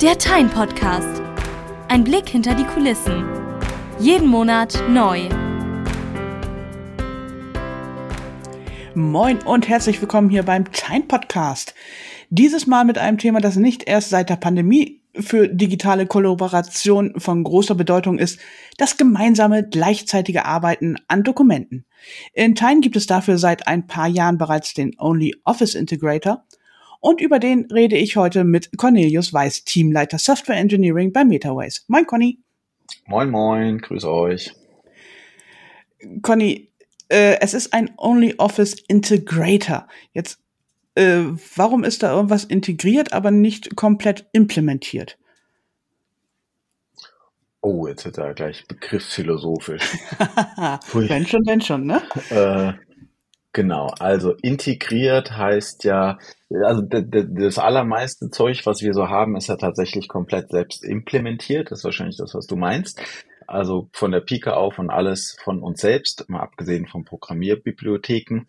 Der Time Podcast. Ein Blick hinter die Kulissen. Jeden Monat neu. Moin und herzlich willkommen hier beim Time Podcast. Dieses Mal mit einem Thema, das nicht erst seit der Pandemie für digitale Kollaboration von großer Bedeutung ist, das gemeinsame gleichzeitige Arbeiten an Dokumenten. In Time gibt es dafür seit ein paar Jahren bereits den Only Office Integrator und über den rede ich heute mit Cornelius Weiß, Teamleiter Software Engineering bei MetaWays. Moin, Conny. Moin, moin, grüß euch. Conny, äh, es ist ein Only Office Integrator. Jetzt, äh, warum ist da irgendwas integriert, aber nicht komplett implementiert? Oh, jetzt wird er gleich begriffsphilosophisch. wenn schon, wenn schon, ne? Äh, Genau, also integriert heißt ja, also das allermeiste Zeug, was wir so haben, ist ja tatsächlich komplett selbst implementiert. Das ist wahrscheinlich das, was du meinst. Also von der Pike auf und alles von uns selbst, mal abgesehen von Programmierbibliotheken.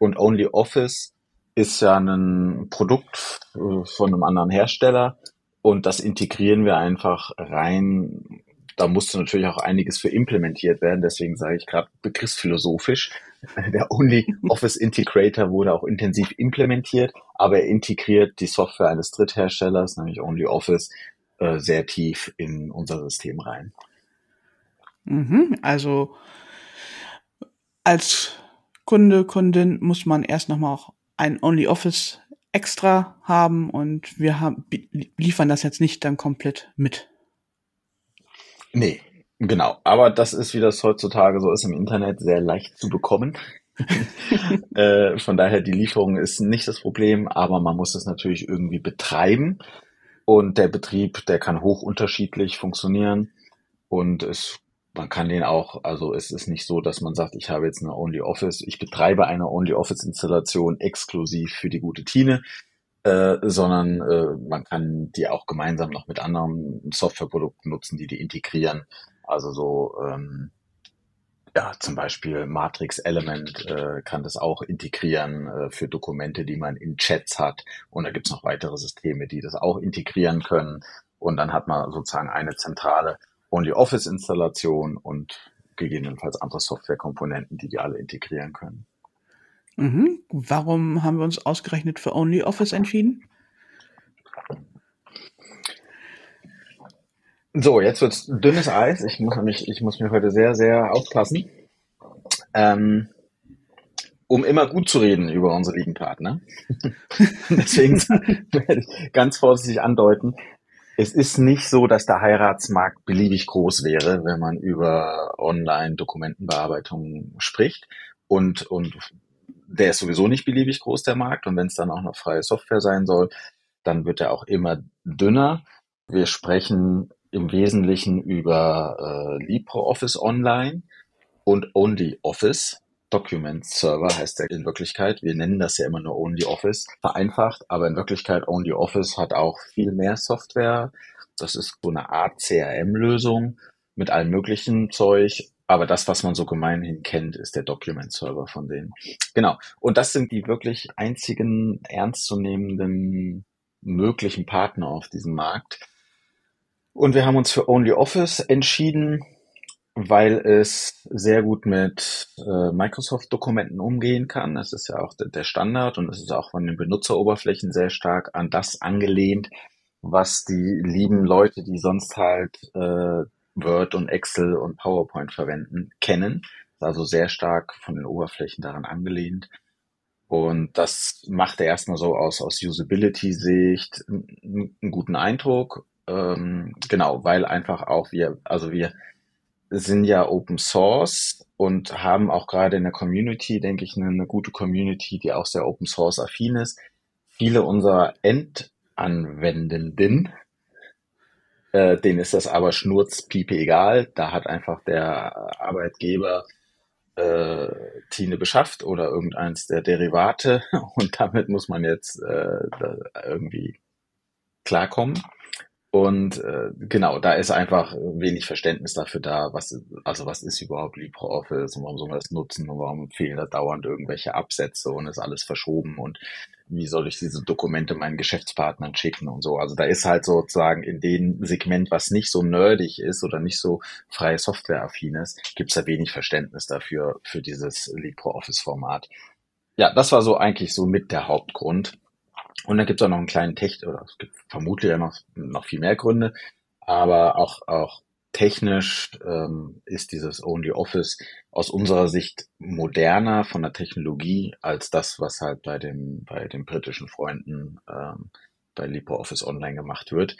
Und Only Office ist ja ein Produkt äh, von einem anderen Hersteller und das integrieren wir einfach rein da musste natürlich auch einiges für implementiert werden. Deswegen sage ich gerade begriffsphilosophisch. Der Only Office Integrator wurde auch intensiv implementiert, aber er integriert die Software eines Drittherstellers, nämlich Only Office, äh, sehr tief in unser System rein. Mhm, also als Kunde, Kundin muss man erst nochmal auch ein Only Office extra haben und wir haben, liefern das jetzt nicht dann komplett mit. Nee, genau. Aber das ist, wie das heutzutage so ist im Internet, sehr leicht zu bekommen. äh, von daher, die Lieferung ist nicht das Problem, aber man muss es natürlich irgendwie betreiben. Und der Betrieb, der kann hoch unterschiedlich funktionieren. Und es, man kann den auch, also es ist nicht so, dass man sagt, ich habe jetzt eine Only Office, ich betreibe eine Only Office Installation exklusiv für die gute Tine, äh, sondern äh, man kann die auch gemeinsam noch mit anderen Softwareprodukten nutzen, die die integrieren. Also so ähm, ja, zum Beispiel Matrix Element äh, kann das auch integrieren äh, für Dokumente, die man in Chats hat. Und da gibt's noch weitere Systeme, die das auch integrieren können. Und dann hat man sozusagen eine zentrale Only-Office-Installation und gegebenenfalls andere Softwarekomponenten, die die alle integrieren können. Mhm. Warum haben wir uns ausgerechnet für OnlyOffice entschieden? So, jetzt wird's dünnes Eis. Ich muss mich, ich muss mir heute sehr, sehr aufpassen, ähm, um immer gut zu reden über unsere lieben Partner. Deswegen werde ich ganz vorsichtig andeuten. Es ist nicht so, dass der Heiratsmarkt beliebig groß wäre, wenn man über Online-Dokumentenbearbeitung spricht. Und, und der ist sowieso nicht beliebig groß, der Markt. Und wenn es dann auch noch freie Software sein soll, dann wird er auch immer dünner. Wir sprechen im Wesentlichen über äh, LibreOffice Online und OnlyOffice. Document Server heißt er in Wirklichkeit. Wir nennen das ja immer nur OnlyOffice. Vereinfacht, aber in Wirklichkeit OnlyOffice hat auch viel mehr Software. Das ist so eine Art CRM-Lösung mit allem möglichen Zeug aber das, was man so gemeinhin kennt, ist der Document Server von denen. Genau. Und das sind die wirklich einzigen ernstzunehmenden möglichen Partner auf diesem Markt. Und wir haben uns für OnlyOffice entschieden, weil es sehr gut mit äh, Microsoft-Dokumenten umgehen kann. Das ist ja auch der Standard und es ist auch von den Benutzeroberflächen sehr stark an das angelehnt, was die lieben Leute, die sonst halt äh, Word und Excel und PowerPoint verwenden, kennen. Ist also sehr stark von den Oberflächen daran angelehnt. Und das machte erstmal so aus, aus Usability-Sicht einen guten Eindruck. Ähm, genau, weil einfach auch wir, also wir sind ja Open Source und haben auch gerade in der Community, denke ich, eine, eine gute Community, die auch sehr Open Source affin ist. Viele unserer Endanwendenden äh, denen ist das aber schnurzpiepe egal. Da hat einfach der Arbeitgeber äh, Tine beschafft oder irgendeins der Derivate und damit muss man jetzt äh, irgendwie klarkommen. Und äh, genau, da ist einfach wenig Verständnis dafür da, was also was ist überhaupt LibreOffice und warum soll man das nutzen und warum fehlen da dauernd irgendwelche Absätze und ist alles verschoben und wie soll ich diese Dokumente meinen Geschäftspartnern schicken und so. Also da ist halt sozusagen in dem Segment, was nicht so nerdig ist oder nicht so freie Software-affin ist, gibt's da wenig Verständnis dafür, für dieses LibreOffice-Format. Ja, das war so eigentlich so mit der Hauptgrund. Und dann gibt's auch noch einen kleinen Tech, oder es gibt vermutlich ja noch, noch viel mehr Gründe, aber auch, auch technisch ähm, ist dieses Only Office aus unserer Sicht moderner von der Technologie als das, was halt bei dem bei den britischen Freunden ähm, bei LibreOffice Online gemacht wird.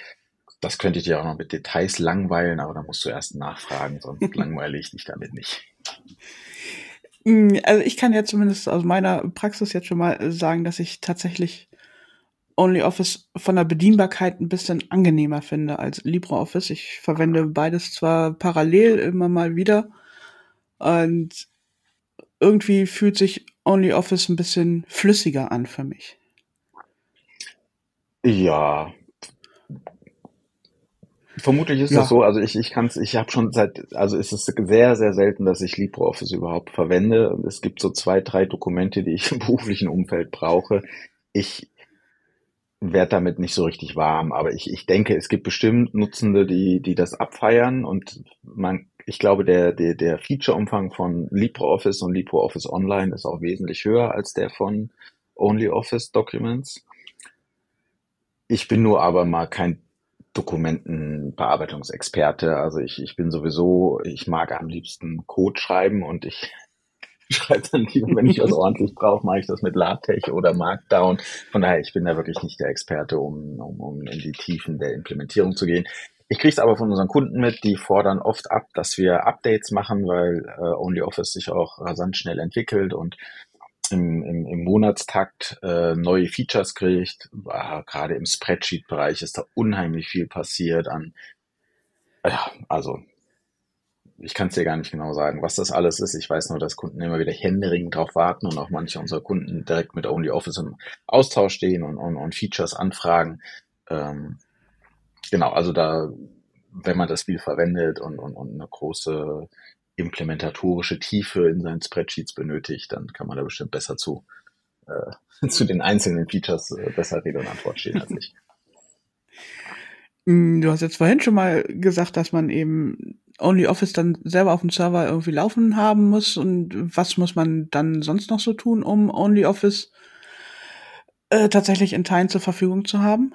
Das könnte ich dir auch noch mit Details langweilen, aber da musst du erst nachfragen, sonst langweile ich dich damit nicht. Mm, also ich kann ja zumindest aus meiner Praxis jetzt schon mal sagen, dass ich tatsächlich OnlyOffice von der Bedienbarkeit ein bisschen angenehmer finde als LibreOffice. Ich verwende beides zwar parallel immer mal wieder und irgendwie fühlt sich OnlyOffice ein bisschen flüssiger an für mich. Ja. Vermutlich ist ja. das so. Also ich, ich kann es, ich habe schon seit, also es ist sehr, sehr selten, dass ich LibreOffice überhaupt verwende. Es gibt so zwei, drei Dokumente, die ich im beruflichen Umfeld brauche. Ich werde damit nicht so richtig warm, aber ich, ich denke, es gibt bestimmt Nutzende, die, die das abfeiern und man, ich glaube, der, der, der Feature-Umfang von LibreOffice und LibreOffice Online ist auch wesentlich höher als der von OnlyOffice Documents. Ich bin nur aber mal kein Dokumentenbearbeitungsexperte. Also ich, ich bin sowieso, ich mag am liebsten Code schreiben und ich schreibe dann lieber, wenn ich was ordentlich brauche, mache ich das mit LaTeX oder Markdown. Von daher, ich bin da wirklich nicht der Experte, um, um, um in die Tiefen der Implementierung zu gehen. Ich kriege es aber von unseren Kunden mit, die fordern oft ab, dass wir Updates machen, weil äh, OnlyOffice sich auch rasant schnell entwickelt und im, im, im Monatstakt äh, neue Features kriegt. Ah, Gerade im Spreadsheet-Bereich ist da unheimlich viel passiert an, ja, also ich kann es dir gar nicht genau sagen, was das alles ist. Ich weiß nur, dass Kunden immer wieder händeringend drauf warten und auch manche unserer Kunden direkt mit OnlyOffice im Austausch stehen und, und, und Features anfragen. Ähm, genau, also da, wenn man das viel verwendet und, und, und eine große implementatorische Tiefe in seinen Spreadsheets benötigt, dann kann man da bestimmt besser zu, äh, zu den einzelnen Features äh, besser Rede und Antwort stehen als ich. Mm, du hast jetzt vorhin schon mal gesagt, dass man eben OnlyOffice dann selber auf dem Server irgendwie laufen haben muss und was muss man dann sonst noch so tun, um OnlyOffice äh, tatsächlich in Teilen zur Verfügung zu haben?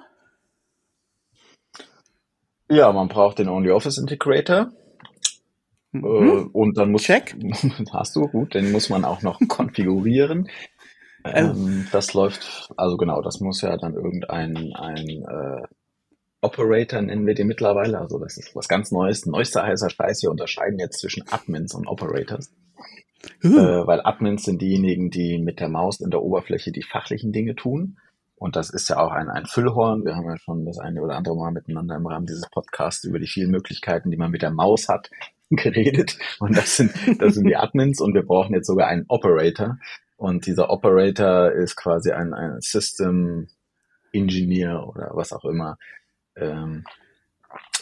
Ja, man braucht den OnlyOffice Integrator. Mhm. Äh, und dann muss Check. hast du gut, den muss man auch noch konfigurieren. Ähm, das läuft, also genau, das muss ja dann irgendein ein äh, Operator nennen wir den mittlerweile. Also das ist was ganz Neues. Neuester heißer Scheiß. Wir unterscheiden jetzt zwischen Admins und Operators. Uh. Äh, weil Admins sind diejenigen, die mit der Maus in der Oberfläche die fachlichen Dinge tun. Und das ist ja auch ein, ein Füllhorn. Wir haben ja schon das eine oder andere Mal miteinander im Rahmen dieses Podcasts über die vielen Möglichkeiten, die man mit der Maus hat, geredet. Und das sind, das sind die Admins. Und wir brauchen jetzt sogar einen Operator. Und dieser Operator ist quasi ein, ein System Engineer oder was auch immer, ähm,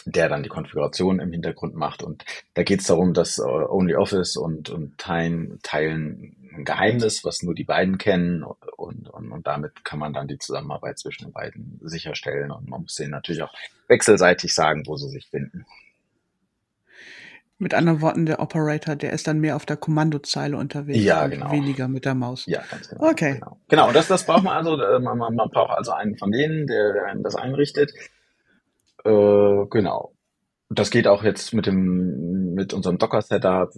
der dann die Konfiguration im Hintergrund macht. Und da geht es darum, dass äh, OnlyOffice und, und teilen, teilen ein Geheimnis, was nur die beiden kennen. Und, und, und damit kann man dann die Zusammenarbeit zwischen den beiden sicherstellen. Und man muss denen natürlich auch wechselseitig sagen, wo sie sich finden. Mit anderen Worten, der Operator, der ist dann mehr auf der Kommandozeile unterwegs ja, und genau. weniger mit der Maus. Ja, ganz genau. Okay. Genau, genau das, das braucht man also, äh, man, man, man braucht also einen von denen, der, der das einrichtet. Äh, genau. Das geht auch jetzt mit dem, mit unserem Docker-Setup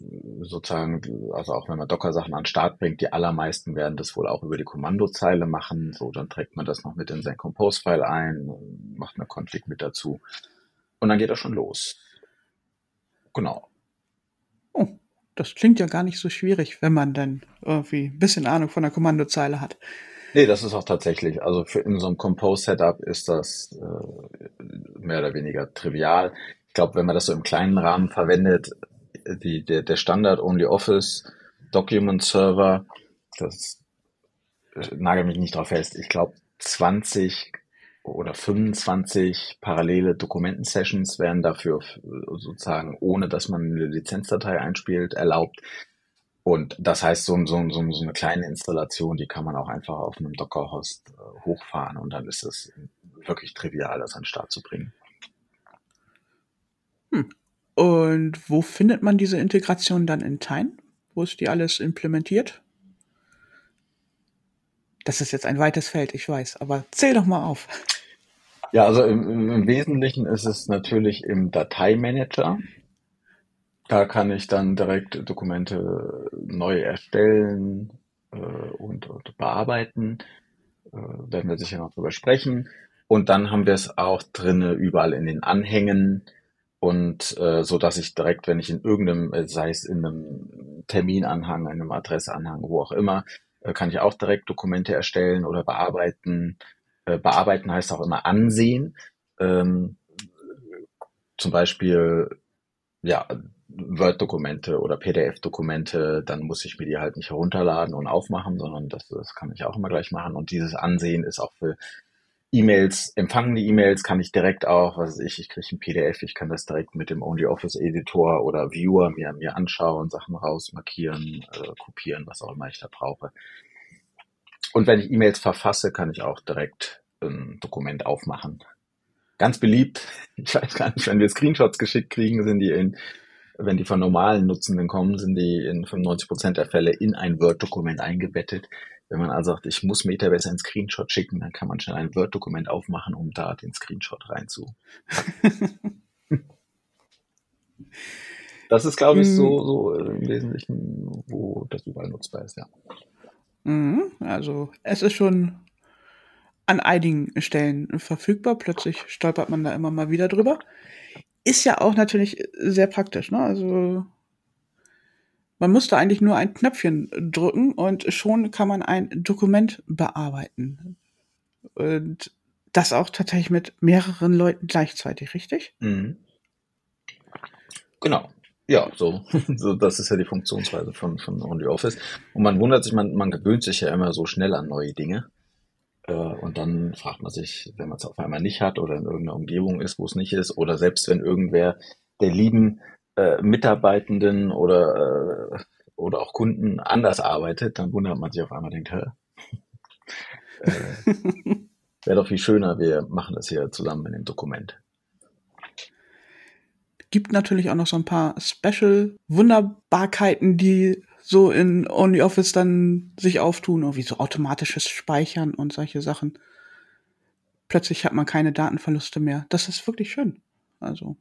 sozusagen, also auch wenn man Docker-Sachen an den Start bringt, die allermeisten werden das wohl auch über die Kommandozeile machen. So, dann trägt man das noch mit in sein Compose-File ein, macht eine Config mit dazu. Und dann geht das schon los. Genau. Oh, das klingt ja gar nicht so schwierig, wenn man dann irgendwie ein bisschen Ahnung von der Kommandozeile hat. Nee, das ist auch tatsächlich, also für in so einem Compose-Setup ist das äh, mehr oder weniger trivial. Ich glaube, wenn man das so im kleinen Rahmen verwendet, die, der, der Standard Only Office Document Server, das nagel mich nicht drauf fest, ich glaube 20 oder 25 parallele Dokumentensessions werden dafür sozusagen, ohne dass man eine Lizenzdatei einspielt, erlaubt. Und das heißt, so, so, so, so eine kleine Installation, die kann man auch einfach auf einem Docker-Host äh, hochfahren und dann ist es wirklich trivial, das an den Start zu bringen. Hm. Und wo findet man diese Integration dann in Time? Wo ist die alles implementiert? Das ist jetzt ein weites Feld, ich weiß, aber zähl doch mal auf. Ja, also im, im Wesentlichen ist es natürlich im Dateimanager. Da kann ich dann direkt Dokumente neu erstellen äh, und, und, bearbeiten. Äh, werden wir sicher noch drüber sprechen. Und dann haben wir es auch drinne überall in den Anhängen und äh, so dass ich direkt, wenn ich in irgendeinem, äh, sei es in einem Terminanhang, einem Adresseanhang, wo auch immer, äh, kann ich auch direkt Dokumente erstellen oder bearbeiten. Äh, bearbeiten heißt auch immer ansehen. Ähm, zum Beispiel, ja, Word-Dokumente oder PDF-Dokumente, dann muss ich mir die halt nicht herunterladen und aufmachen, sondern das, das kann ich auch immer gleich machen. Und dieses Ansehen ist auch für E-Mails, empfangene E-Mails kann ich direkt auch, was weiß ich, ich kriege ein PDF, ich kann das direkt mit dem OnlyOffice Editor oder Viewer mir, mir anschauen, Sachen rausmarkieren, äh, kopieren, was auch immer ich da brauche. Und wenn ich E-Mails verfasse, kann ich auch direkt ein Dokument aufmachen. Ganz beliebt, ich weiß gar nicht, wenn wir Screenshots geschickt kriegen, sind die in, wenn die von normalen Nutzenden kommen, sind die in 95% der Fälle in ein Word-Dokument eingebettet. Wenn man also sagt, ich muss Metabase einen Screenshot schicken, dann kann man schnell ein Word-Dokument aufmachen, um da den Screenshot reinzu. das ist, glaube ich, so, hm. so im Wesentlichen, wo das überall nutzbar ist, ja. Mhm, also es ist schon an einigen Stellen verfügbar. Plötzlich stolpert man da immer mal wieder drüber. Ist ja auch natürlich sehr praktisch, ne? Also man musste eigentlich nur ein Knöpfchen drücken und schon kann man ein Dokument bearbeiten. Und das auch tatsächlich mit mehreren Leuten gleichzeitig, richtig? Mhm. Genau. Ja, so, so, das ist ja die Funktionsweise von, von OnlyOffice. Und man wundert sich, man, man gewöhnt sich ja immer so schnell an neue Dinge. Äh, und dann fragt man sich, wenn man es auf einmal nicht hat oder in irgendeiner Umgebung ist, wo es nicht ist, oder selbst wenn irgendwer der lieben äh, Mitarbeitenden oder, äh, oder auch Kunden anders arbeitet, dann wundert man sich auf einmal, denkt, hä? äh, Wäre doch viel schöner, wir machen das hier zusammen in dem Dokument. Gibt natürlich auch noch so ein paar Special-Wunderbarkeiten, die so in OnlyOffice dann sich auftun, wie so automatisches Speichern und solche Sachen. Plötzlich hat man keine Datenverluste mehr. Das ist wirklich schön. Also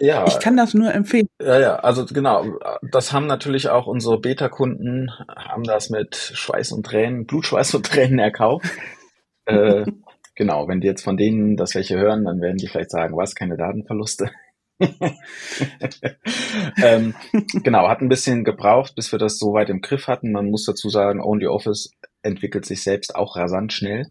ja. Ich kann das nur empfehlen. Ja, ja, also genau. Das haben natürlich auch unsere Beta-Kunden, haben das mit Schweiß und Tränen, Blutschweiß und Tränen erkauft. äh, genau, wenn die jetzt von denen das welche hören, dann werden die vielleicht sagen, was, keine Datenverluste. ähm, genau, hat ein bisschen gebraucht, bis wir das so weit im Griff hatten. Man muss dazu sagen, OnlyOffice entwickelt sich selbst auch rasant schnell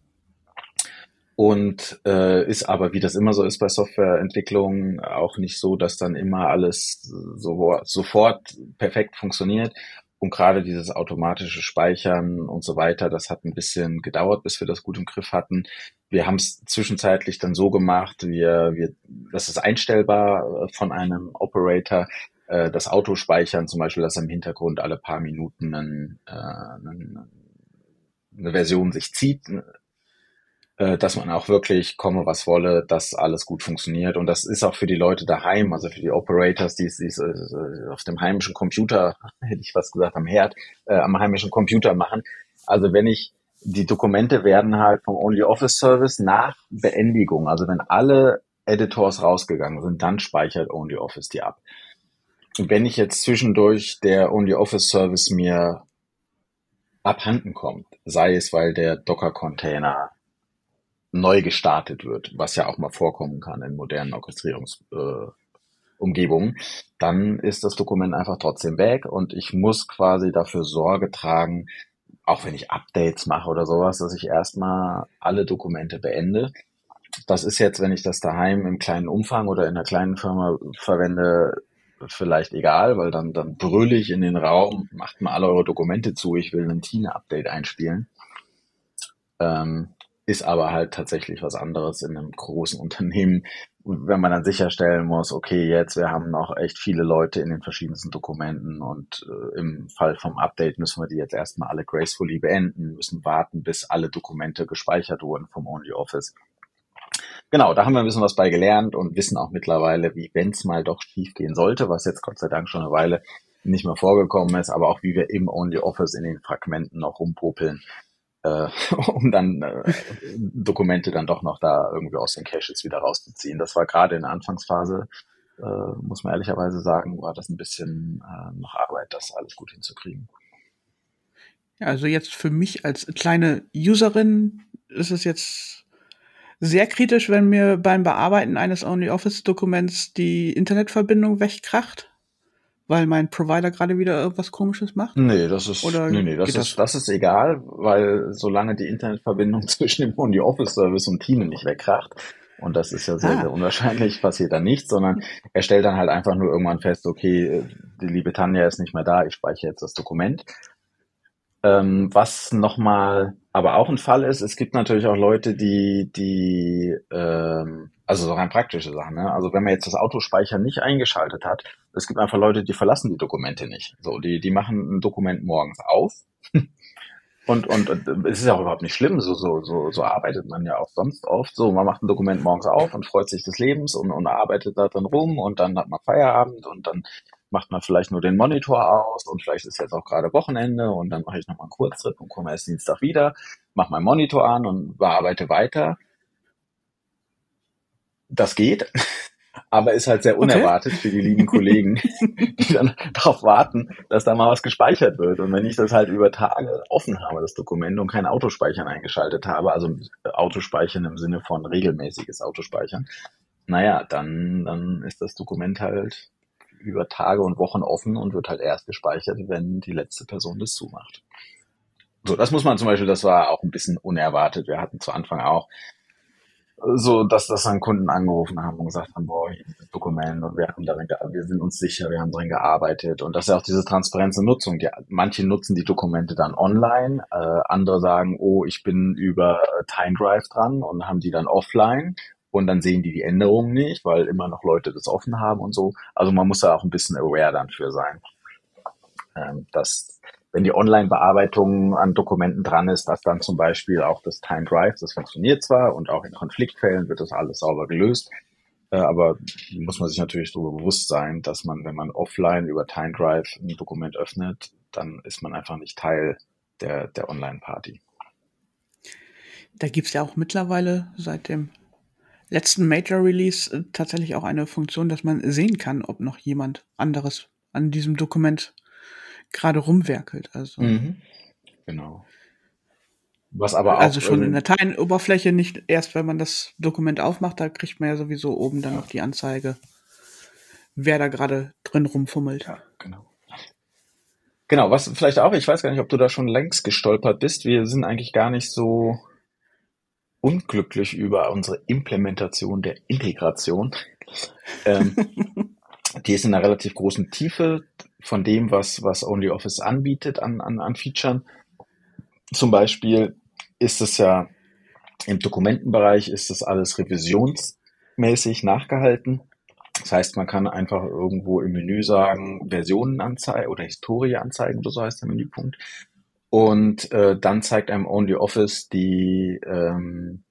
und äh, ist aber, wie das immer so ist bei Softwareentwicklung, auch nicht so, dass dann immer alles so, sofort perfekt funktioniert. Und gerade dieses automatische Speichern und so weiter, das hat ein bisschen gedauert, bis wir das gut im Griff hatten. Wir haben es zwischenzeitlich dann so gemacht, wir, wir, das ist einstellbar äh, von einem Operator, äh, das Autospeichern zum Beispiel, dass im Hintergrund alle paar Minuten einen, äh, einen, eine Version sich zieht, äh, dass man auch wirklich komme, was wolle, dass alles gut funktioniert. Und das ist auch für die Leute daheim, also für die Operators, die es äh, auf dem heimischen Computer, hätte ich was gesagt, am Herd, äh, am heimischen Computer machen. Also wenn ich, die Dokumente werden halt vom Only Office Service nach Beendigung, also wenn alle Editors rausgegangen sind, dann speichert Only Office die ab. Und wenn ich jetzt zwischendurch der Only Office Service mir abhanden kommt, sei es, weil der Docker-Container neu gestartet wird, was ja auch mal vorkommen kann in modernen Orchestrierungsumgebungen, äh, dann ist das Dokument einfach trotzdem weg und ich muss quasi dafür Sorge tragen, auch wenn ich Updates mache oder sowas, dass ich erstmal alle Dokumente beende. Das ist jetzt, wenn ich das daheim im kleinen Umfang oder in einer kleinen Firma verwende, vielleicht egal, weil dann, dann brülle ich in den Raum, macht mal alle eure Dokumente zu, ich will ein Tina-Update einspielen. Ähm, ist aber halt tatsächlich was anderes in einem großen Unternehmen, wenn man dann sicherstellen muss, okay, jetzt wir haben noch echt viele Leute in den verschiedensten Dokumenten und äh, im Fall vom Update müssen wir die jetzt erstmal alle gracefully beenden, müssen warten, bis alle Dokumente gespeichert wurden vom OnlyOffice. Genau, da haben wir ein bisschen was bei gelernt und wissen auch mittlerweile, wie wenn es mal doch schief gehen sollte, was jetzt Gott sei Dank schon eine Weile nicht mehr vorgekommen ist, aber auch wie wir im OnlyOffice in den Fragmenten noch rumpopeln, äh, um dann äh, Dokumente dann doch noch da irgendwie aus den Caches wieder rauszuziehen. Das war gerade in der Anfangsphase, äh, muss man ehrlicherweise sagen, war das ein bisschen äh, noch Arbeit, das alles gut hinzukriegen. Ja, also jetzt für mich als kleine Userin ist es jetzt sehr kritisch, wenn mir beim Bearbeiten eines OnlyOffice-Dokuments die Internetverbindung wegkracht weil mein Provider gerade wieder irgendwas komisches macht? Nee, das ist, Oder nee, nee, das ist, das? das ist egal, weil solange die Internetverbindung zwischen dem und Office Service und Team nicht wegkracht, und das ist ja sehr, ah. sehr unwahrscheinlich, passiert da nichts, sondern er stellt dann halt einfach nur irgendwann fest, okay, die liebe Tanja ist nicht mehr da, ich speichere jetzt das Dokument. Ähm, was nochmal aber auch ein Fall ist, es gibt natürlich auch Leute, die, die, ähm, also so rein praktische Sachen, ne? Also wenn man jetzt das Autospeichern nicht eingeschaltet hat, es gibt einfach Leute, die verlassen die Dokumente nicht. So, die, die machen ein Dokument morgens auf. Und, und, und es ist ja auch überhaupt nicht schlimm, so, so, so, so arbeitet man ja auch sonst oft. So, man macht ein Dokument morgens auf und freut sich des Lebens und, und arbeitet da drin rum und dann hat man Feierabend und dann macht man vielleicht nur den Monitor aus und vielleicht ist jetzt auch gerade Wochenende und dann mache ich nochmal einen Kurztrip und komme erst Dienstag wieder, mache meinen Monitor an und bearbeite weiter. Das geht, aber ist halt sehr unerwartet okay. für die lieben Kollegen, die dann darauf warten, dass da mal was gespeichert wird. Und wenn ich das halt über Tage offen habe, das Dokument, und kein Autospeichern eingeschaltet habe, also Autospeichern im Sinne von regelmäßiges Autospeichern, naja, dann, dann ist das Dokument halt über Tage und Wochen offen und wird halt erst gespeichert, wenn die letzte Person das zumacht. So, das muss man zum Beispiel, das war auch ein bisschen unerwartet. Wir hatten zu Anfang auch so, dass das dann Kunden angerufen haben und gesagt haben, boah, hier ist das Dokument und wir haben darin, wir sind uns sicher, wir haben darin gearbeitet und das ist ja auch diese Transparenz und Nutzung. Die, manche nutzen die Dokumente dann online, äh, andere sagen, oh, ich bin über Time Drive dran und haben die dann offline und dann sehen die die Änderungen nicht, weil immer noch Leute das offen haben und so. Also man muss da auch ein bisschen aware dann für sein, ähm, dass wenn die Online-Bearbeitung an Dokumenten dran ist, dass dann zum Beispiel auch das Time Drive, das funktioniert zwar und auch in Konfliktfällen wird das alles sauber gelöst, äh, aber muss man sich natürlich darüber bewusst sein, dass man, wenn man offline über Time Drive ein Dokument öffnet, dann ist man einfach nicht Teil der, der Online-Party. Da gibt's ja auch mittlerweile seit dem letzten Major Release äh, tatsächlich auch eine Funktion, dass man sehen kann, ob noch jemand anderes an diesem Dokument gerade rumwerkelt. Also mhm. genau. Was aber auch also schon in der Dateienoberfläche nicht erst, wenn man das Dokument aufmacht, da kriegt man ja sowieso oben dann ja. noch die Anzeige, wer da gerade drin rumfummelt. Ja, genau. Genau, was vielleicht auch, ich weiß gar nicht, ob du da schon längst gestolpert bist. Wir sind eigentlich gar nicht so unglücklich über unsere Implementation der Integration. Ähm, die ist in einer relativ großen Tiefe von dem, was, was OnlyOffice anbietet an, an, an Features. Zum Beispiel ist es ja im Dokumentenbereich ist das alles revisionsmäßig nachgehalten. Das heißt, man kann einfach irgendwo im Menü sagen, Versionen anzeigen oder Historie anzeigen oder so heißt der Menüpunkt. Und äh, dann zeigt einem OnlyOffice die, ähm,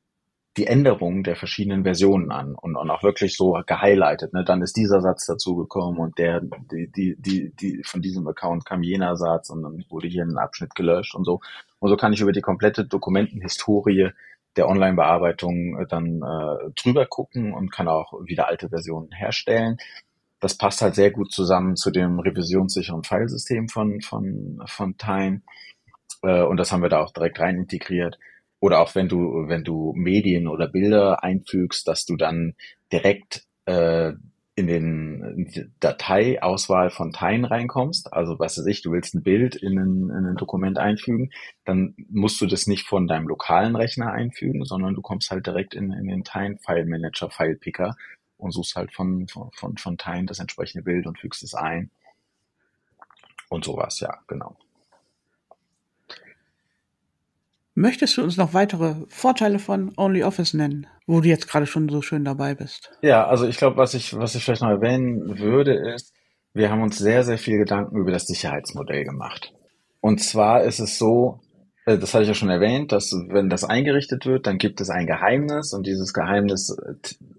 die Änderungen der verschiedenen Versionen an und, und auch wirklich so gehighlightet. Ne? Dann ist dieser Satz dazugekommen und der, die, die, die, die, von diesem Account kam jener Satz und dann wurde hier ein Abschnitt gelöscht und so. Und so kann ich über die komplette Dokumentenhistorie der Online-Bearbeitung äh, dann äh, drüber gucken und kann auch wieder alte Versionen herstellen. Das passt halt sehr gut zusammen zu dem revisionssicheren Filesystem von, von, von Time. Äh, und das haben wir da auch direkt rein integriert. Oder auch wenn du, wenn du Medien oder Bilder einfügst, dass du dann direkt äh, in den Dateiauswahl von Teilen reinkommst, also was weiß ich, du willst ein Bild in ein, in ein Dokument einfügen, dann musst du das nicht von deinem lokalen Rechner einfügen, sondern du kommst halt direkt in, in den Teilen File Manager, File Picker und suchst halt von, von, von, von Teilen das entsprechende Bild und fügst es ein. Und sowas, ja, genau. Möchtest du uns noch weitere Vorteile von OnlyOffice nennen, wo du jetzt gerade schon so schön dabei bist? Ja, also ich glaube, was ich, was ich vielleicht noch erwähnen würde, ist, wir haben uns sehr, sehr viel Gedanken über das Sicherheitsmodell gemacht. Und zwar ist es so, äh, das hatte ich ja schon erwähnt, dass wenn das eingerichtet wird, dann gibt es ein Geheimnis und dieses Geheimnis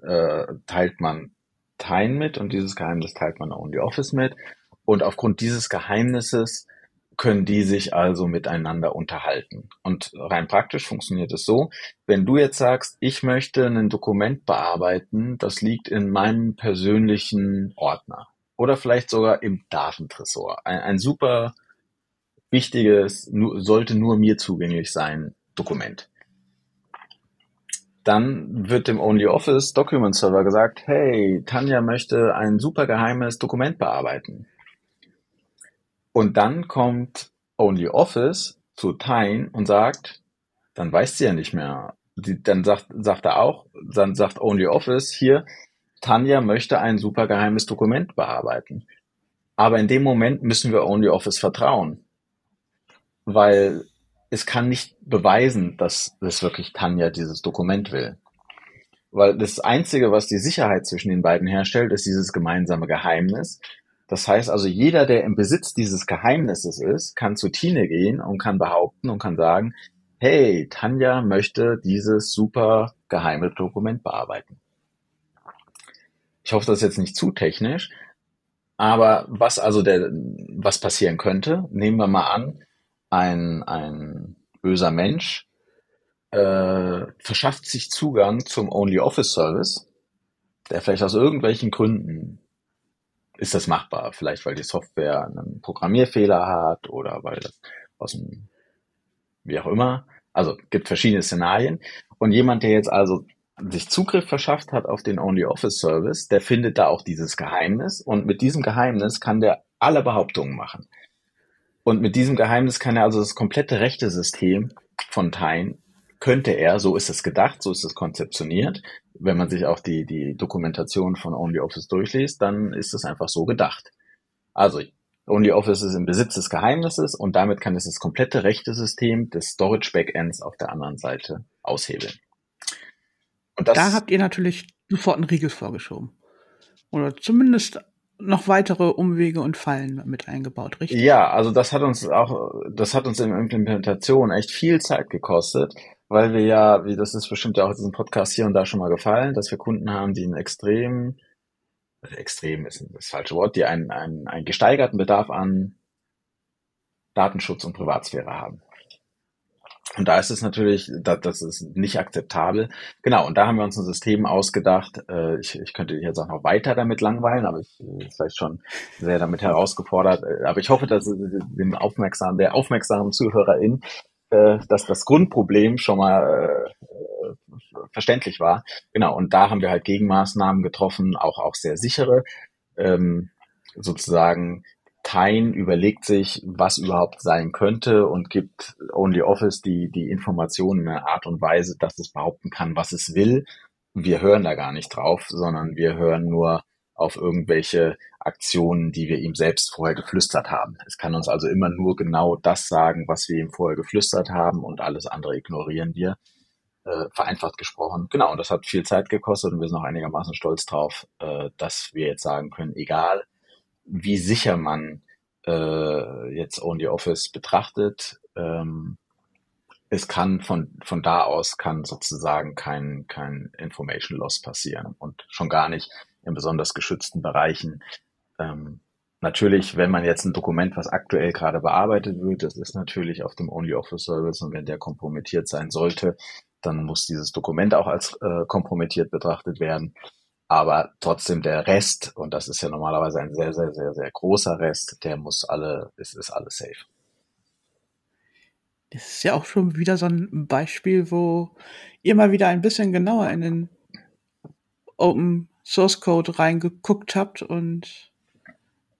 äh, teilt man Teilen mit und dieses Geheimnis teilt man OnlyOffice mit. Und aufgrund dieses Geheimnisses können die sich also miteinander unterhalten. Und rein praktisch funktioniert es so, wenn du jetzt sagst, ich möchte ein Dokument bearbeiten, das liegt in meinem persönlichen Ordner oder vielleicht sogar im Datentresor. Ein, ein super wichtiges, sollte nur mir zugänglich sein Dokument. Dann wird dem OnlyOffice Document Server gesagt, hey, Tanja möchte ein super geheimes Dokument bearbeiten. Und dann kommt OnlyOffice zu Tyne und sagt, dann weiß sie ja nicht mehr. Die, dann sagt, sagt er auch, dann sagt OnlyOffice hier, Tanja möchte ein super geheimes Dokument bearbeiten. Aber in dem Moment müssen wir OnlyOffice vertrauen. Weil es kann nicht beweisen, dass das wirklich Tanja dieses Dokument will. Weil das Einzige, was die Sicherheit zwischen den beiden herstellt, ist dieses gemeinsame Geheimnis. Das heißt also, jeder, der im Besitz dieses Geheimnisses ist, kann zu Tine gehen und kann behaupten und kann sagen, hey, Tanja möchte dieses super geheime Dokument bearbeiten. Ich hoffe, das ist jetzt nicht zu technisch, aber was also der, was passieren könnte, nehmen wir mal an, ein, ein böser Mensch äh, verschafft sich Zugang zum Only Office Service, der vielleicht aus irgendwelchen Gründen ist das machbar. Vielleicht, weil die Software einen Programmierfehler hat oder weil das aus dem, wie auch immer. Also gibt verschiedene Szenarien. Und jemand, der jetzt also sich Zugriff verschafft hat auf den Only Office Service, der findet da auch dieses Geheimnis und mit diesem Geheimnis kann der alle Behauptungen machen. Und mit diesem Geheimnis kann er also das komplette rechte System von Teilen könnte er, so ist es gedacht, so ist es konzeptioniert, wenn man sich auch die, die Dokumentation von OnlyOffice durchliest, dann ist es einfach so gedacht. Also OnlyOffice ist im Besitz des Geheimnisses und damit kann es das komplette rechte System des Storage Backends auf der anderen Seite aushebeln. Und das, da habt ihr natürlich sofort einen Riegel vorgeschoben. Oder zumindest noch weitere Umwege und Fallen mit eingebaut, richtig? Ja, also das hat uns auch, das hat uns in der Implementation echt viel Zeit gekostet, weil wir ja, wie das ist bestimmt ja auch in diesem Podcast hier und da schon mal gefallen, dass wir Kunden haben, die einen extrem, extrem ist das falsche Wort, die einen, einen, einen gesteigerten Bedarf an Datenschutz und Privatsphäre haben. Und da ist es natürlich, das, ist nicht akzeptabel. Genau, und da haben wir uns ein System ausgedacht. Äh, ich, ich könnte jetzt auch noch weiter damit langweilen, aber ich bin vielleicht schon sehr damit herausgefordert. Äh, aber ich hoffe, dass dem aufmerksamen, der aufmerksamen Zuhörerin äh, dass das Grundproblem schon mal äh, verständlich war. Genau, und da haben wir halt Gegenmaßnahmen getroffen, auch, auch sehr sichere. Ähm, sozusagen Tyne überlegt sich, was überhaupt sein könnte und gibt OnlyOffice die, die Informationen in einer Art und Weise, dass es behaupten kann, was es will. Wir hören da gar nicht drauf, sondern wir hören nur auf irgendwelche Aktionen, die wir ihm selbst vorher geflüstert haben. Es kann uns also immer nur genau das sagen, was wir ihm vorher geflüstert haben und alles andere ignorieren wir. Äh, vereinfacht gesprochen. Genau, und das hat viel Zeit gekostet und wir sind auch einigermaßen stolz drauf, äh, dass wir jetzt sagen können, egal wie sicher man äh, jetzt Only Office betrachtet, ähm, es kann von, von da aus kann sozusagen kein, kein Information Loss passieren und schon gar nicht in besonders geschützten Bereichen. Ähm, natürlich, wenn man jetzt ein Dokument, was aktuell gerade bearbeitet wird, das ist natürlich auf dem Only Office Service und wenn der kompromittiert sein sollte, dann muss dieses Dokument auch als äh, kompromittiert betrachtet werden. Aber trotzdem der Rest, und das ist ja normalerweise ein sehr, sehr, sehr, sehr großer Rest, der muss alle, es ist alles safe. Das ist ja auch schon wieder so ein Beispiel, wo ihr mal wieder ein bisschen genauer in den Open Source Code reingeguckt habt und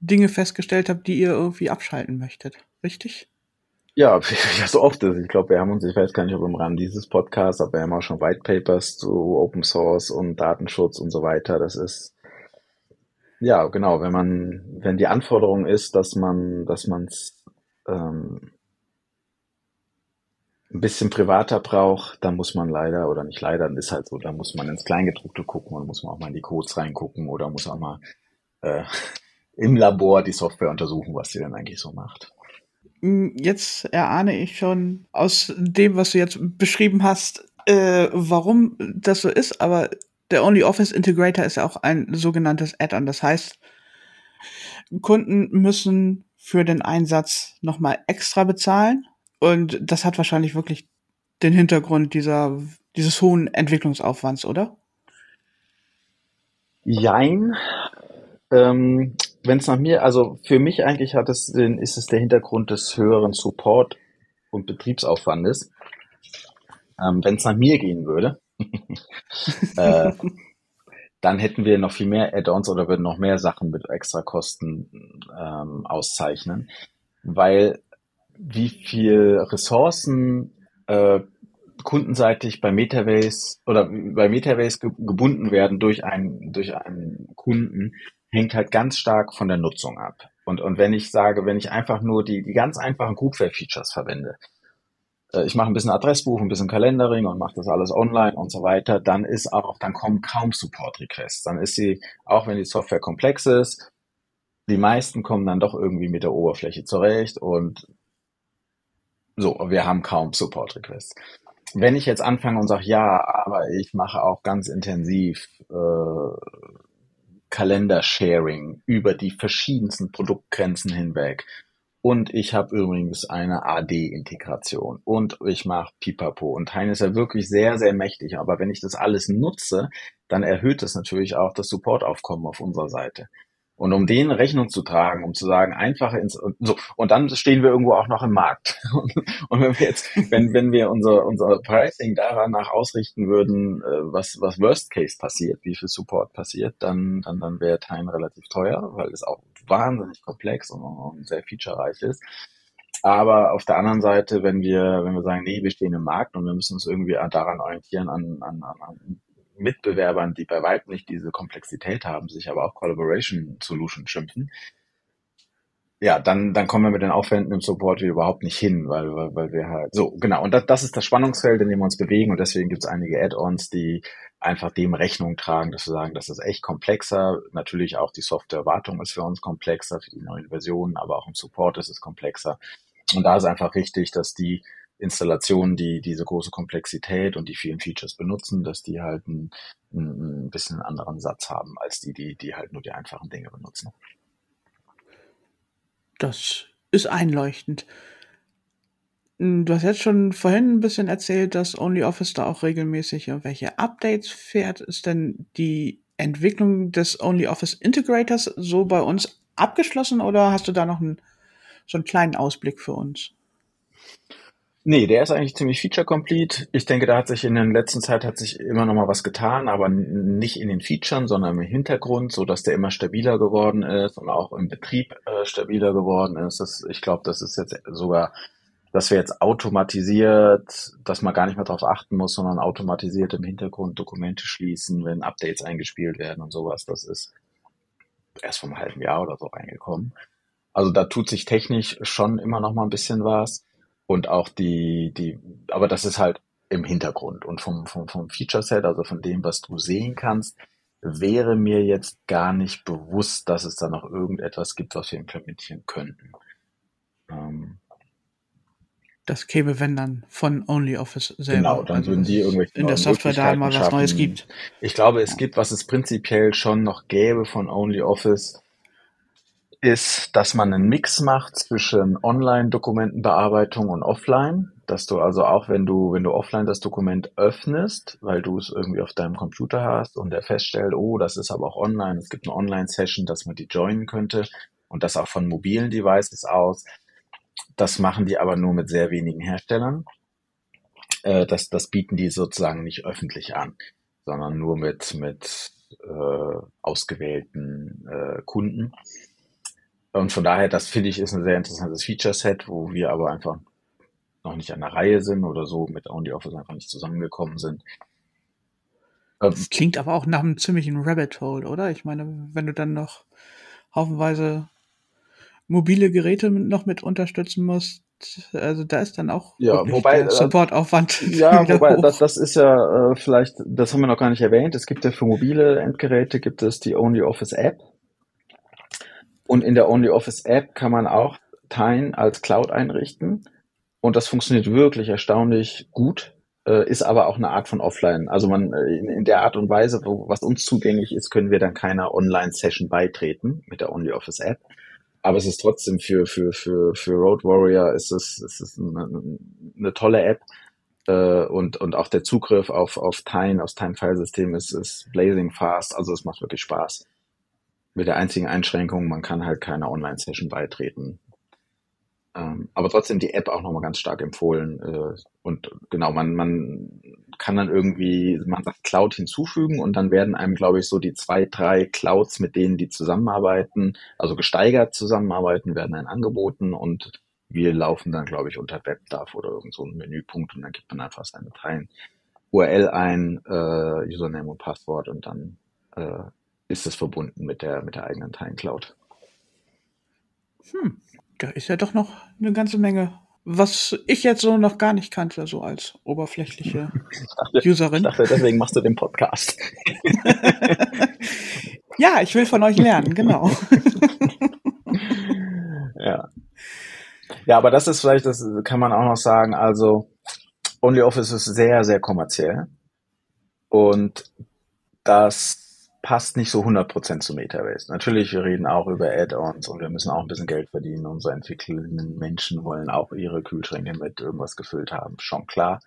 Dinge festgestellt habt, die ihr irgendwie abschalten möchtet. Richtig? Ja, ja, so oft ist. Ich glaube, wir haben uns, ich weiß gar nicht, ob im Rahmen dieses Podcasts, aber wir haben auch schon White Papers zu Open Source und Datenschutz und so weiter. Das ist, ja, genau, wenn man, wenn die Anforderung ist, dass man, dass man es ähm, ein bisschen privater braucht, dann muss man leider, oder nicht leider, dann ist halt so, da muss man ins Kleingedruckte gucken und muss man auch mal in die Codes reingucken oder muss auch mal äh, im Labor die Software untersuchen, was sie dann eigentlich so macht. Hm, jetzt erahne ich schon aus dem, was du jetzt beschrieben hast, äh, warum das so ist, aber der OnlyOffice Integrator ist ja auch ein sogenanntes Add-on. Das heißt, Kunden müssen für den Einsatz nochmal extra bezahlen. Und das hat wahrscheinlich wirklich den Hintergrund dieser, dieses hohen Entwicklungsaufwands, oder? Jein. Ähm, Wenn es nach mir, also für mich eigentlich hat es den, ist es der Hintergrund des höheren Support- und Betriebsaufwandes. Ähm, Wenn es nach mir gehen würde, äh, dann hätten wir noch viel mehr Add-ons oder würden noch mehr Sachen mit Extrakosten ähm, auszeichnen, weil wie viel Ressourcen äh, kundenseitig bei Metabase oder bei Metabase ge gebunden werden durch einen durch einen Kunden hängt halt ganz stark von der Nutzung ab. Und und wenn ich sage, wenn ich einfach nur die die ganz einfachen Groupware Features verwende, äh, ich mache ein bisschen Adressbuch, ein bisschen Kalendering und mache das alles online und so weiter, dann ist auch, dann kommen kaum Support-Requests. Dann ist sie, auch wenn die Software komplex ist, die meisten kommen dann doch irgendwie mit der Oberfläche zurecht und so, wir haben kaum Support-Requests. Wenn ich jetzt anfange und sage, ja, aber ich mache auch ganz intensiv äh, Kalender-Sharing über die verschiedensten Produktgrenzen hinweg und ich habe übrigens eine AD-Integration und ich mache Pipapo. Und Hein ist ja wirklich sehr, sehr mächtig. Aber wenn ich das alles nutze, dann erhöht das natürlich auch das Supportaufkommen auf unserer Seite. Und um den Rechnung zu tragen, um zu sagen, einfache ins so und dann stehen wir irgendwo auch noch im Markt. Und, wenn wir jetzt, wenn wenn wir unser unser Pricing danach ausrichten würden, äh, was was Worst Case passiert, wie viel Support passiert, dann dann dann wäre Time relativ teuer, weil es auch wahnsinnig komplex und, und sehr featurereich ist. Aber auf der anderen Seite, wenn wir, wenn wir sagen, nee, wir stehen im Markt und wir müssen uns irgendwie daran orientieren, an, an, an Mitbewerbern, die bei weitem nicht diese Komplexität haben, sich aber auch Collaboration Solutions schimpfen, ja, dann, dann kommen wir mit den Aufwänden im Support wieder überhaupt nicht hin, weil, weil, weil wir halt, so, genau, und das, das ist das Spannungsfeld, in dem wir uns bewegen und deswegen gibt es einige Add-ons, die einfach dem Rechnung tragen, dass wir sagen, das ist echt komplexer. Natürlich auch die Softwarewartung ist für uns komplexer, für die neuen Versionen, aber auch im Support ist es komplexer. Und da ist einfach richtig, dass die Installationen, die diese große Komplexität und die vielen Features benutzen, dass die halt ein, ein bisschen anderen Satz haben als die, die, die halt nur die einfachen Dinge benutzen. Das ist einleuchtend. Hm, du hast jetzt schon vorhin ein bisschen erzählt, dass OnlyOffice da auch regelmäßig irgendwelche Updates fährt. Ist denn die Entwicklung des OnlyOffice Integrators so bei uns abgeschlossen oder hast du da noch einen, so einen kleinen Ausblick für uns? Nee, der ist eigentlich ziemlich feature-complete. Ich denke, da hat sich in der letzten Zeit hat sich immer noch mal was getan, aber nicht in den Features, sondern im Hintergrund, so dass der immer stabiler geworden ist und auch im Betrieb äh, stabiler geworden ist. Das, ich glaube, das ist jetzt sogar, dass wir jetzt automatisiert, dass man gar nicht mehr darauf achten muss, sondern automatisiert im Hintergrund Dokumente schließen, wenn Updates eingespielt werden und sowas. Das ist erst einem halben Jahr oder so reingekommen. Also da tut sich technisch schon immer noch mal ein bisschen was. Und auch die, die, aber das ist halt im Hintergrund. Und vom, vom, vom Feature Set, also von dem, was du sehen kannst, wäre mir jetzt gar nicht bewusst, dass es da noch irgendetwas gibt, was wir implementieren könnten. Ähm, das käme, wenn dann von OnlyOffice selber. Genau, dann also würden die irgendwelche in der Software da mal was Neues gibt. Ich glaube, es gibt, was es prinzipiell schon noch gäbe von OnlyOffice, ist, dass man einen Mix macht zwischen Online-Dokumentenbearbeitung und Offline, dass du also auch, wenn du, wenn du offline das Dokument öffnest, weil du es irgendwie auf deinem Computer hast und der feststellt, oh, das ist aber auch online, es gibt eine Online-Session, dass man die joinen könnte und das auch von mobilen Devices aus. Das machen die aber nur mit sehr wenigen Herstellern. Äh, das, das bieten die sozusagen nicht öffentlich an, sondern nur mit, mit äh, ausgewählten äh, Kunden. Und von daher, das finde ich, ist ein sehr interessantes Feature-Set, wo wir aber einfach noch nicht an der Reihe sind oder so mit OnlyOffice einfach nicht zusammengekommen sind. Ähm, das klingt aber auch nach einem ziemlichen Rabbit Hole, oder? Ich meine, wenn du dann noch haufenweise mobile Geräte noch mit unterstützen musst, also da ist dann auch ja, wobei, der äh, Supportaufwand. Ja, wobei das, das ist ja äh, vielleicht, das haben wir noch gar nicht erwähnt. Es gibt ja für mobile Endgeräte gibt es die OnlyOffice App. Und in der OnlyOffice App kann man auch Tine als Cloud einrichten. Und das funktioniert wirklich erstaunlich gut, äh, ist aber auch eine Art von Offline. Also man äh, in, in der Art und Weise, wo, was uns zugänglich ist, können wir dann keiner Online-Session beitreten mit der OnlyOffice App. Aber es ist trotzdem für, für, für, für Road Warrior ist es, ist es eine, eine tolle App. Äh, und, und auch der Zugriff auf, auf Tine, aufs Time-File-System ist, ist blazing fast. Also es macht wirklich Spaß. Mit der einzigen Einschränkung, man kann halt keiner Online-Session beitreten. Ähm, aber trotzdem die App auch nochmal ganz stark empfohlen. Äh, und genau, man, man kann dann irgendwie, man sagt Cloud hinzufügen und dann werden einem, glaube ich, so die zwei, drei Clouds, mit denen die zusammenarbeiten, also gesteigert zusammenarbeiten, werden dann angeboten und wir laufen dann, glaube ich, unter WebDAV oder irgend so einen Menüpunkt und dann gibt man einfach seine Teilen URL ein, äh, Username und Passwort und dann äh, ist es verbunden mit der, mit der eigenen Teilen Cloud. Hm, da ist ja doch noch eine ganze Menge, was ich jetzt so noch gar nicht kannte, so als oberflächliche ich dachte, Userin. Ich dachte, deswegen machst du den Podcast. ja, ich will von euch lernen, genau. ja. Ja, aber das ist vielleicht, das kann man auch noch sagen, also OnlyOffice ist sehr, sehr kommerziell. Und das passt nicht so 100% zu Metabase. Natürlich, wir reden auch über Add-ons und wir müssen auch ein bisschen Geld verdienen. Unsere entwickelnden Menschen wollen auch ihre Kühlschränke mit irgendwas gefüllt haben, schon klar.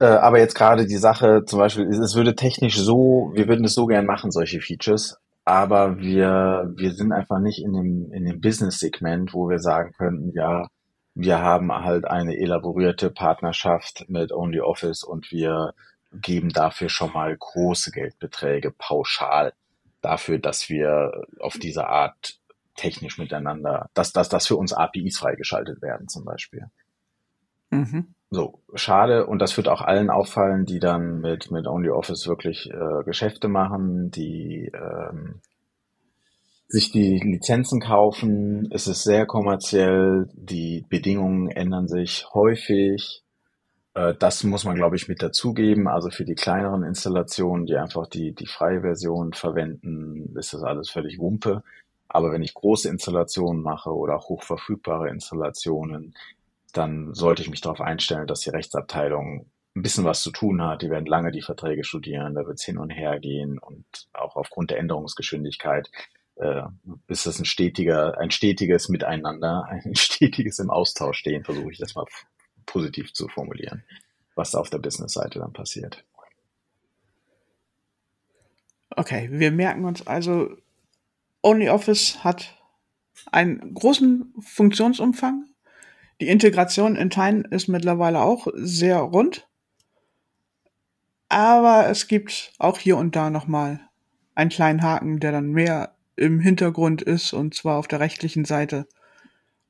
Äh, aber jetzt gerade die Sache, zum Beispiel, es würde technisch so, wir würden es so gern machen, solche Features, aber wir, wir sind einfach nicht in dem, in dem Business-Segment, wo wir sagen könnten, ja, wir haben halt eine elaborierte Partnerschaft mit OnlyOffice und wir geben dafür schon mal große Geldbeträge pauschal dafür, dass wir auf diese Art technisch miteinander, dass, dass, dass für uns APIs freigeschaltet werden zum Beispiel. Mhm. So, schade. Und das wird auch allen auffallen, die dann mit, mit OnlyOffice wirklich äh, Geschäfte machen, die ähm, sich die Lizenzen kaufen. Es ist sehr kommerziell. Die Bedingungen ändern sich häufig. Äh, das muss man, glaube ich, mit dazugeben. Also für die kleineren Installationen, die einfach die, die freie Version verwenden, ist das alles völlig Wumpe. Aber wenn ich große Installationen mache oder auch hochverfügbare Installationen, dann sollte ich mich darauf einstellen, dass die Rechtsabteilung ein bisschen was zu tun hat. Die werden lange die Verträge studieren, da wird es hin und her gehen und auch aufgrund der Änderungsgeschwindigkeit äh, ist das ein stetiger, ein stetiges Miteinander, ein stetiges im Austausch stehen, versuche ich das mal positiv zu formulieren, was auf der Business-Seite dann passiert. Okay, wir merken uns also, OnlyOffice hat einen großen Funktionsumfang. Die Integration in Time ist mittlerweile auch sehr rund. Aber es gibt auch hier und da nochmal einen kleinen Haken, der dann mehr im Hintergrund ist und zwar auf der rechtlichen Seite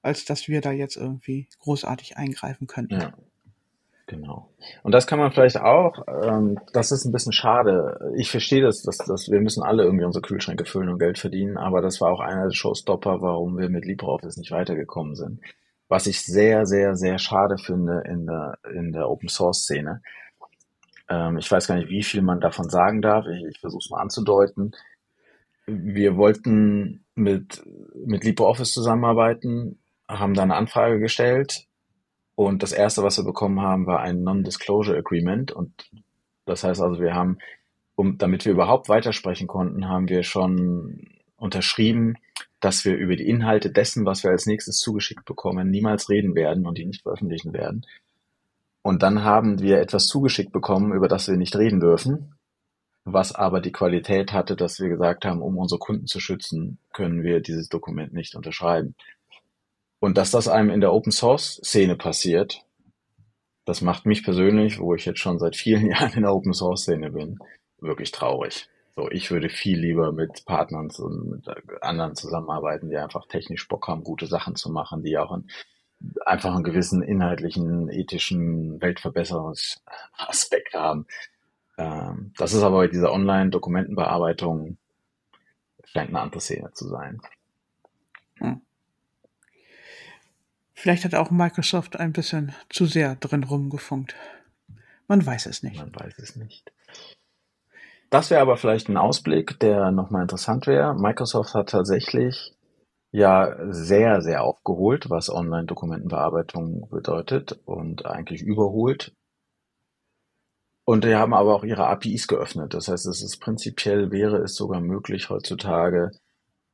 als dass wir da jetzt irgendwie großartig eingreifen könnten. Ja. Genau. Und das kann man vielleicht auch, ähm, das ist ein bisschen schade. Ich verstehe das, dass, dass wir müssen alle irgendwie unsere Kühlschränke füllen und Geld verdienen, aber das war auch einer der Showstopper, warum wir mit LibreOffice nicht weitergekommen sind. Was ich sehr, sehr, sehr schade finde in der, in der Open Source Szene. Ähm, ich weiß gar nicht, wie viel man davon sagen darf. Ich, ich versuche es mal anzudeuten. Wir wollten mit, mit LibreOffice zusammenarbeiten haben da eine Anfrage gestellt und das erste, was wir bekommen haben, war ein Non-Disclosure Agreement und das heißt also, wir haben, um, damit wir überhaupt weitersprechen konnten, haben wir schon unterschrieben, dass wir über die Inhalte dessen, was wir als nächstes zugeschickt bekommen, niemals reden werden und die nicht veröffentlichen werden. Und dann haben wir etwas zugeschickt bekommen, über das wir nicht reden dürfen, was aber die Qualität hatte, dass wir gesagt haben, um unsere Kunden zu schützen, können wir dieses Dokument nicht unterschreiben. Und dass das einem in der Open Source Szene passiert, das macht mich persönlich, wo ich jetzt schon seit vielen Jahren in der Open Source Szene bin, wirklich traurig. So, ich würde viel lieber mit Partnern und mit anderen zusammenarbeiten, die einfach technisch Bock haben, gute Sachen zu machen, die auch einen, einfach einen gewissen inhaltlichen, ethischen Weltverbesserungsaspekt haben. Ähm, das ist aber bei dieser Online-Dokumentenbearbeitung scheint eine andere Szene zu sein. Hm. Vielleicht hat auch Microsoft ein bisschen zu sehr drin rumgefunkt. Man weiß es nicht. Man weiß es nicht. Das wäre aber vielleicht ein Ausblick, der nochmal interessant wäre. Microsoft hat tatsächlich ja sehr, sehr aufgeholt, was Online-Dokumentenbearbeitung bedeutet und eigentlich überholt. Und die haben aber auch ihre APIs geöffnet. Das heißt, es ist prinzipiell wäre es sogar möglich, heutzutage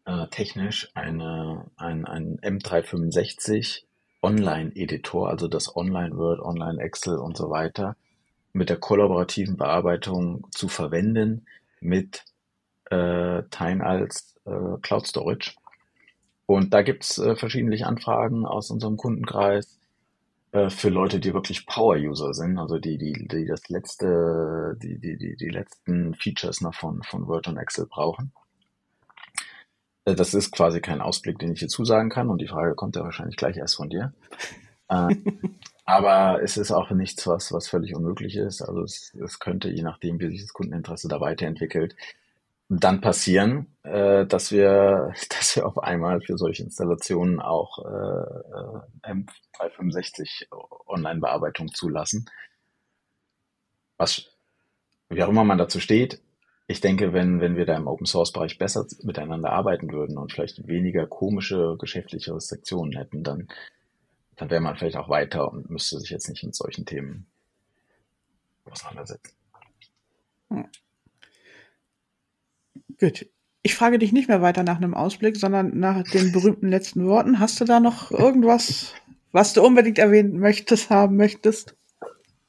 äh, technisch eine, ein, ein M365 Online-Editor, also das Online-Word, Online-Excel und so weiter, mit der kollaborativen Bearbeitung zu verwenden mit äh, Tine als äh, Cloud Storage. Und da gibt's äh, verschiedene Anfragen aus unserem Kundenkreis äh, für Leute, die wirklich Power-User sind, also die, die, die das letzte, die, die, die, die letzten Features noch von, von Word und Excel brauchen. Äh, das ist quasi kein Ausblick, den ich hier zusagen kann und die Frage kommt ja wahrscheinlich gleich erst von dir. Äh, aber es ist auch nichts, was, was völlig unmöglich ist. Also es, es könnte, je nachdem, wie sich das Kundeninteresse da weiterentwickelt, dann passieren, äh, dass wir, dass wir auf einmal für solche Installationen auch äh, M365 Online-Bearbeitung zulassen. Was, wie auch immer man dazu steht, ich denke, wenn, wenn wir da im Open Source Bereich besser miteinander arbeiten würden und vielleicht weniger komische geschäftliche Restriktionen hätten, dann, dann wäre man vielleicht auch weiter und müsste sich jetzt nicht mit solchen Themen auseinandersetzen. Hm. Gut. Ich frage dich nicht mehr weiter nach einem Ausblick, sondern nach den berühmten letzten Worten. Hast du da noch irgendwas, was du unbedingt erwähnen möchtest, haben möchtest?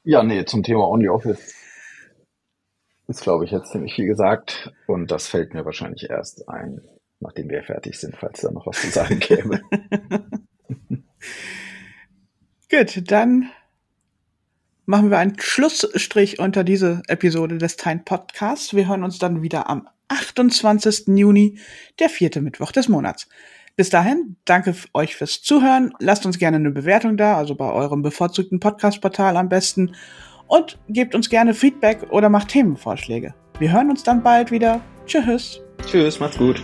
Ja, nee, zum Thema OnlyOffice ist, glaube ich, jetzt ziemlich viel gesagt. Und das fällt mir wahrscheinlich erst ein, nachdem wir fertig sind, falls da noch was zu sagen käme. Gut, dann machen wir einen Schlussstrich unter diese Episode des Time Podcasts. Wir hören uns dann wieder am 28. Juni, der vierte Mittwoch des Monats. Bis dahin, danke euch fürs Zuhören. Lasst uns gerne eine Bewertung da, also bei eurem bevorzugten Podcast-Portal am besten. Und gebt uns gerne Feedback oder macht Themenvorschläge. Wir hören uns dann bald wieder. Tschüss. Tschüss, macht's gut.